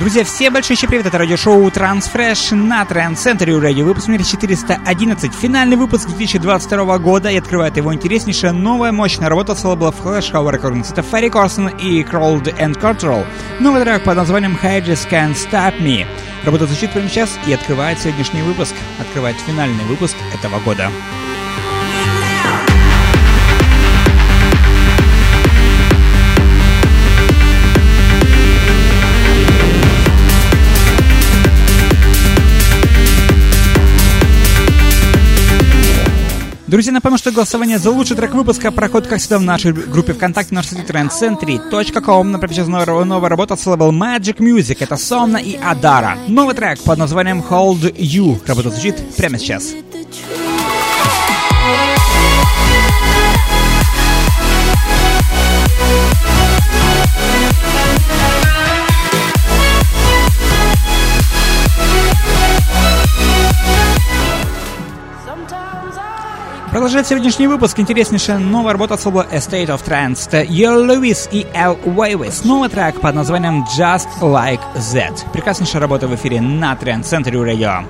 Друзья, все большой привет, это радиошоу Transfresh на Center Radio, выпуск номер 411, финальный выпуск 2022 года, и открывает его интереснейшая новая мощная работа с лейбла Flash Hour Recordings. Это Ferry Corson и Crawled and Cultural. Новый трек под названием Hedges Can't Stop Me. Работа звучит прямо сейчас и открывает сегодняшний выпуск, открывает финальный выпуск этого года. Друзья, напомню, что голосование за лучший трек выпуска проходит, как всегда, в нашей группе ВКонтакте на сайте trendcentry.com. Например, сейчас новая, новая работа с лейбл Magic Music. Это Сомна и Адара. Новый трек под названием Hold You. Работа звучит прямо сейчас. Продолжает сегодняшний выпуск интереснейшая новая работа с лейбла Estate of Trance. Йо Льюис и Эл Уэйвис. Новый трек под названием Just Like That. Прекраснейшая работа в эфире на Trend Center Radio.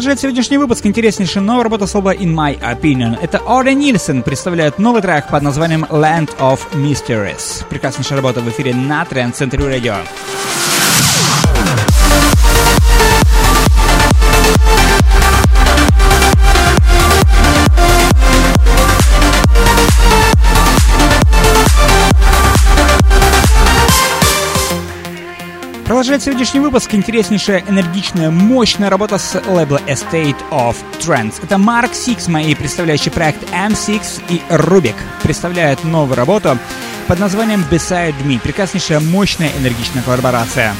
Продолжает сегодняшний выпуск интереснейшая новая работа слова In My Opinion. Это Ори Нильсон представляет новый трек под названием Land of Mysteries. Прекраснейшая работа в эфире на Тренд Центре Радио. Продолжает сегодняшний выпуск интереснейшая, энергичная, мощная работа с лейбла Estate of Trends. Это Mark Six, мои представляющий проект M6 и Rubik представляют новую работу под названием Beside Me. Прекраснейшая, мощная, энергичная коллаборация.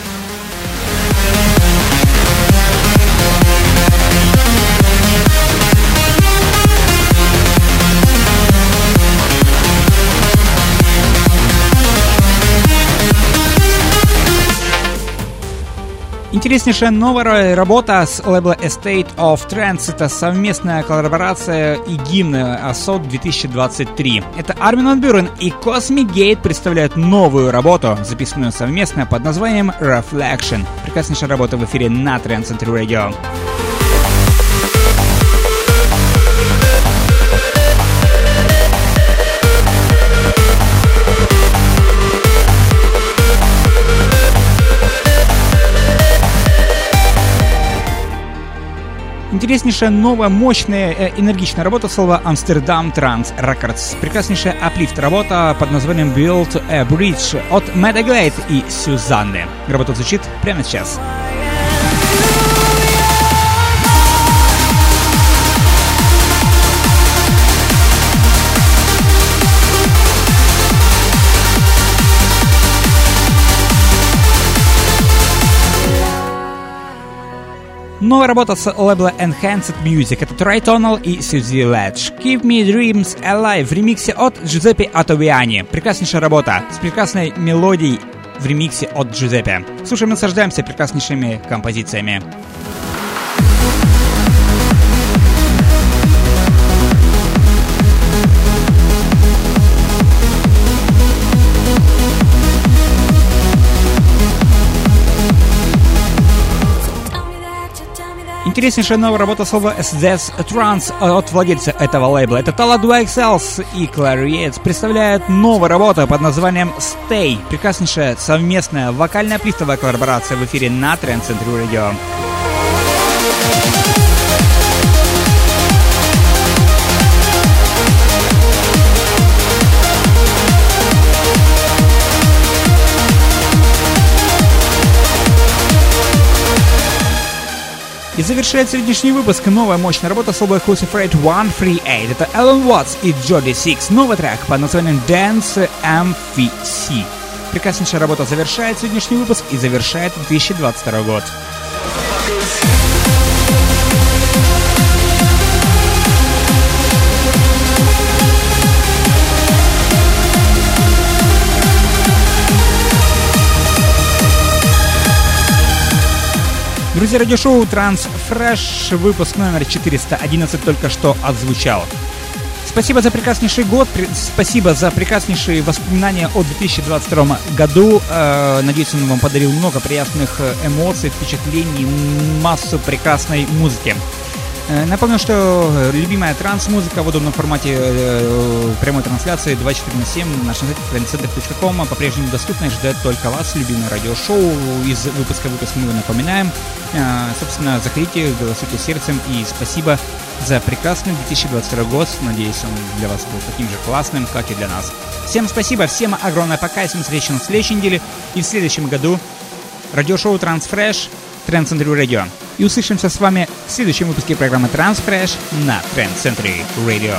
Интереснейшая новая работа с лейбла Estate of Trends. Это совместная коллаборация и гимн АСОД 2023. Это Армин Ван Бюрен и Cosmic Gate представляют новую работу, записанную совместно под названием Reflection. Прекраснейшая работа в эфире на Trend Center Radio. Интереснейшая, новая, мощная, э, энергичная работа слова Amsterdam Trans Records. Прекраснейшая аплифт работа под названием Build a Bridge от Мэдда Глейд и Сюзанны. Работа звучит прямо сейчас. Сейчас. Новая работа с лейбла Enhanced Music — это Tritonal и Suzy Ledge. Give Me Dreams Alive в ремиксе от Джузеппе Атовиани. Прекраснейшая работа с прекрасной мелодией в ремиксе от Джузеппе. Слушаем, наслаждаемся прекраснейшими композициями. Интереснейшая новая работа слова SDS Trans от владельца этого лейбла. Это Tala 2 XL и Clariets представляют новую работу под названием Stay. Прекраснейшая совместная вокальная плифтовая коллаборация в эфире на Trend Central Radio. Завершает сегодняшний выпуск новая мощная работа с лейбла Exclusive Rate 138. Это Эллен Уотс и Джоди Сикс. Новый трек под названием Dance MVC. Прекраснейшая работа завершает сегодняшний выпуск и завершает 2022 год. Друзья, радиошоу Transfresh, выпуск номер 411 только что отзвучал. Спасибо за прекраснейший год, спасибо за прекраснейшие воспоминания о 2022 году. Э, надеюсь, он вам подарил много приятных э, эмоций, впечатлений, массу прекрасной музыки. Э, напомню, что любимая транс-музыка в удобном формате э, прямой трансляции 24 на 7 на нашем сайте trendcenter.com по-прежнему доступна и ждет только вас, любимое радиошоу. Из выпуска в выпуск мы напоминаем. Э, собственно, заходите, голосуйте сердцем и спасибо за прекрасный 2022 год. Надеюсь, он для вас был таким же классным, как и для нас. Всем спасибо, всем огромное пока, всем встречи на следующей неделе и в следующем году. Радиошоу Transfresh, Trend Century Radio. И услышимся с вами в следующем выпуске программы Transfresh на Trend Century Radio.